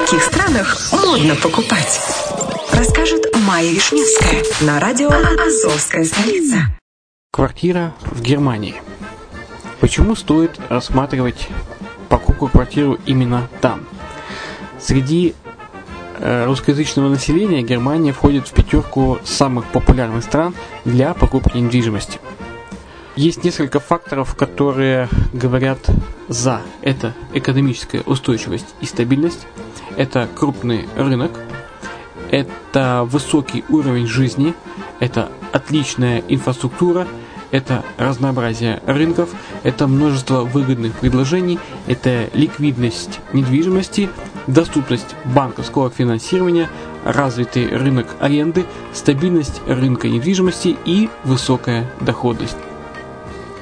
каких странах модно покупать? Расскажет Майя Вишневская на радио «Азовская столица». Квартира в Германии. Почему стоит рассматривать покупку квартиры именно там? Среди э, русскоязычного населения Германия входит в пятерку самых популярных стран для покупки недвижимости. Есть несколько факторов, которые говорят за. Это экономическая устойчивость и стабильность, это крупный рынок, это высокий уровень жизни, это отличная инфраструктура, это разнообразие рынков, это множество выгодных предложений, это ликвидность недвижимости, доступность банковского финансирования, развитый рынок аренды, стабильность рынка недвижимости и высокая доходность.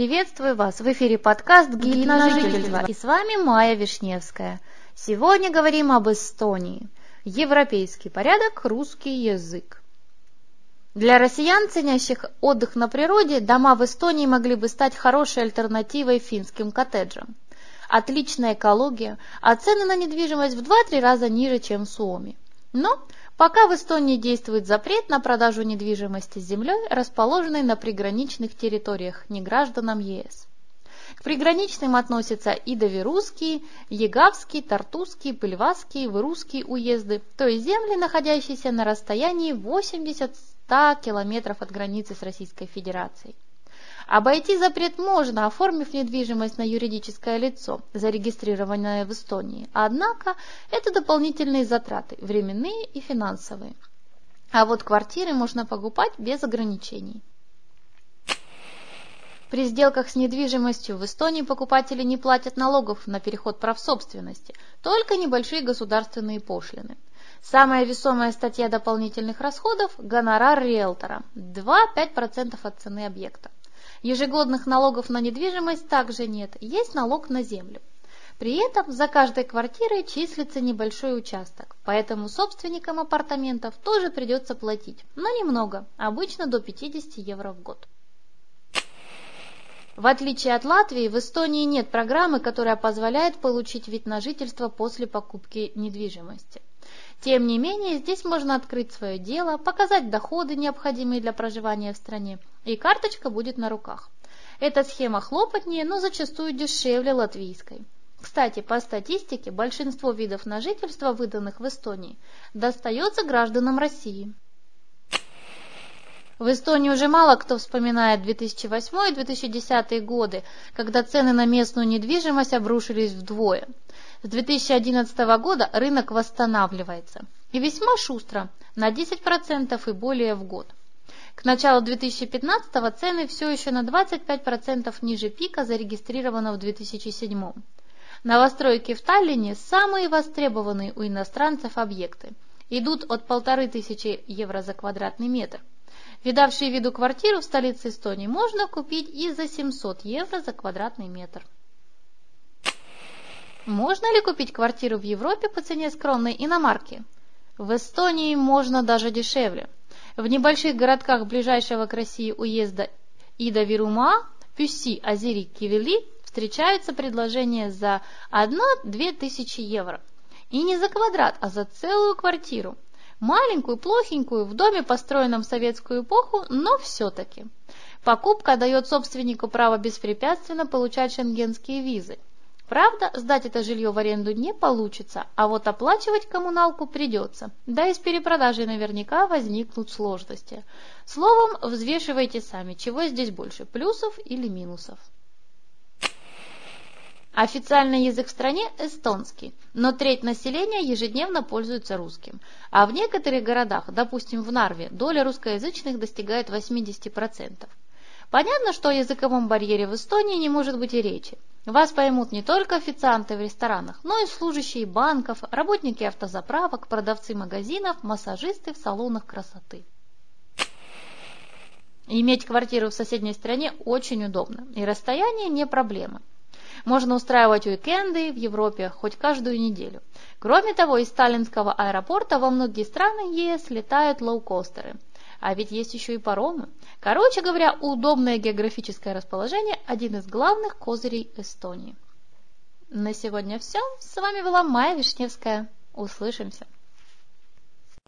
Приветствую вас! В эфире подкаст «Гид на жительство» и с вами Майя Вишневская. Сегодня говорим об Эстонии. Европейский порядок, русский язык. Для россиян, ценящих отдых на природе, дома в Эстонии могли бы стать хорошей альтернативой финским коттеджам. Отличная экология, а цены на недвижимость в 2-3 раза ниже, чем в Суоми. Но пока в Эстонии действует запрет на продажу недвижимости с землей, расположенной на приграничных территориях негражданам ЕС. К приграничным относятся Идоверусский, Егавский, Тартусский, Пыльвасский, Вырусский уезды, то есть земли, находящиеся на расстоянии 80-100 километров от границы с Российской Федерацией. Обойти запрет можно, оформив недвижимость на юридическое лицо, зарегистрированное в Эстонии. Однако это дополнительные затраты, временные и финансовые. А вот квартиры можно покупать без ограничений. При сделках с недвижимостью в Эстонии покупатели не платят налогов на переход прав собственности, только небольшие государственные пошлины. Самая весомая статья дополнительных расходов – гонорар риэлтора – 2-5% от цены объекта. Ежегодных налогов на недвижимость также нет, есть налог на землю. При этом за каждой квартирой числится небольшой участок, поэтому собственникам апартаментов тоже придется платить, но немного, обычно до 50 евро в год. В отличие от Латвии, в Эстонии нет программы, которая позволяет получить вид на жительство после покупки недвижимости. Тем не менее, здесь можно открыть свое дело, показать доходы, необходимые для проживания в стране, и карточка будет на руках. Эта схема хлопотнее, но зачастую дешевле латвийской. Кстати, по статистике, большинство видов на жительство, выданных в Эстонии, достается гражданам России. В Эстонии уже мало кто вспоминает 2008 и 2010 годы, когда цены на местную недвижимость обрушились вдвое. С 2011 года рынок восстанавливается. И весьма шустро, на 10% и более в год. К началу 2015 цены все еще на 25% ниже пика, зарегистрированного в 2007. Новостройки в Таллине – самые востребованные у иностранцев объекты. Идут от 1500 евро за квадратный метр. Видавшие виду квартиру в столице Эстонии можно купить и за 700 евро за квадратный метр. Можно ли купить квартиру в Европе по цене скромной иномарки? В Эстонии можно даже дешевле. В небольших городках ближайшего к России уезда Ида-Вирума, Пюсси, Азири, Кивели встречаются предложения за 1-2 тысячи евро. И не за квадрат, а за целую квартиру. Маленькую, плохенькую, в доме, построенном в советскую эпоху, но все-таки. Покупка дает собственнику право беспрепятственно получать шенгенские визы. Правда, сдать это жилье в аренду не получится, а вот оплачивать коммуналку придется. Да и с перепродажей наверняка возникнут сложности. Словом, взвешивайте сами, чего здесь больше, плюсов или минусов. Официальный язык в стране – эстонский, но треть населения ежедневно пользуется русским. А в некоторых городах, допустим в Нарве, доля русскоязычных достигает 80%. Понятно, что о языковом барьере в Эстонии не может быть и речи. Вас поймут не только официанты в ресторанах, но и служащие банков, работники автозаправок, продавцы магазинов, массажисты в салонах красоты. Иметь квартиру в соседней стране очень удобно, и расстояние не проблема. Можно устраивать уикенды в Европе хоть каждую неделю. Кроме того, из сталинского аэропорта во многие страны ЕС летают лоукостеры. А ведь есть еще и паромы. Короче говоря, удобное географическое расположение – один из главных козырей Эстонии. На сегодня все. С вами была Майя Вишневская. Услышимся.